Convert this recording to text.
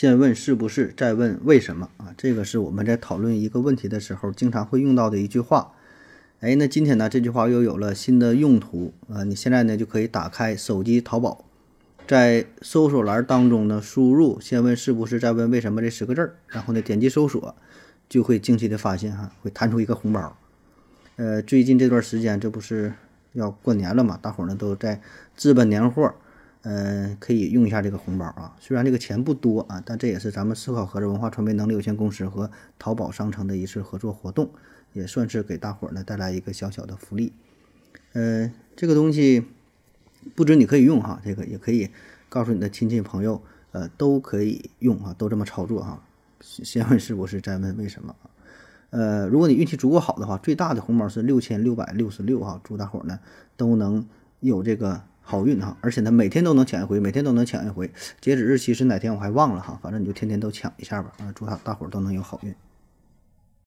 先问是不是，再问为什么啊？这个是我们在讨论一个问题的时候经常会用到的一句话。哎，那今天呢，这句话又有了新的用途啊！你现在呢就可以打开手机淘宝，在搜索栏当中呢输入“先问是不是，再问为什么”这十个字儿，然后呢点击搜索，就会惊奇的发现哈，会弹出一个红包。呃，最近这段时间这不是要过年了嘛，大伙儿呢都在置办年货。嗯，可以用一下这个红包啊，虽然这个钱不多啊，但这也是咱们思考盒子文化传媒能力有限公司和淘宝商城的一次合作活动，也算是给大伙儿呢带来一个小小的福利。嗯，这个东西不止你可以用哈，这个也可以告诉你的亲戚朋友，呃，都可以用啊，都这么操作哈。先问是不是，再问为什么呃，如果你运气足够好的话，最大的红包是六千六百六十六哈，祝大伙儿呢都能有这个。好运哈，而且呢，每天都能抢一回，每天都能抢一回。截止日期是哪天我还忘了哈，反正你就天天都抢一下吧啊！祝大大伙都能有好运。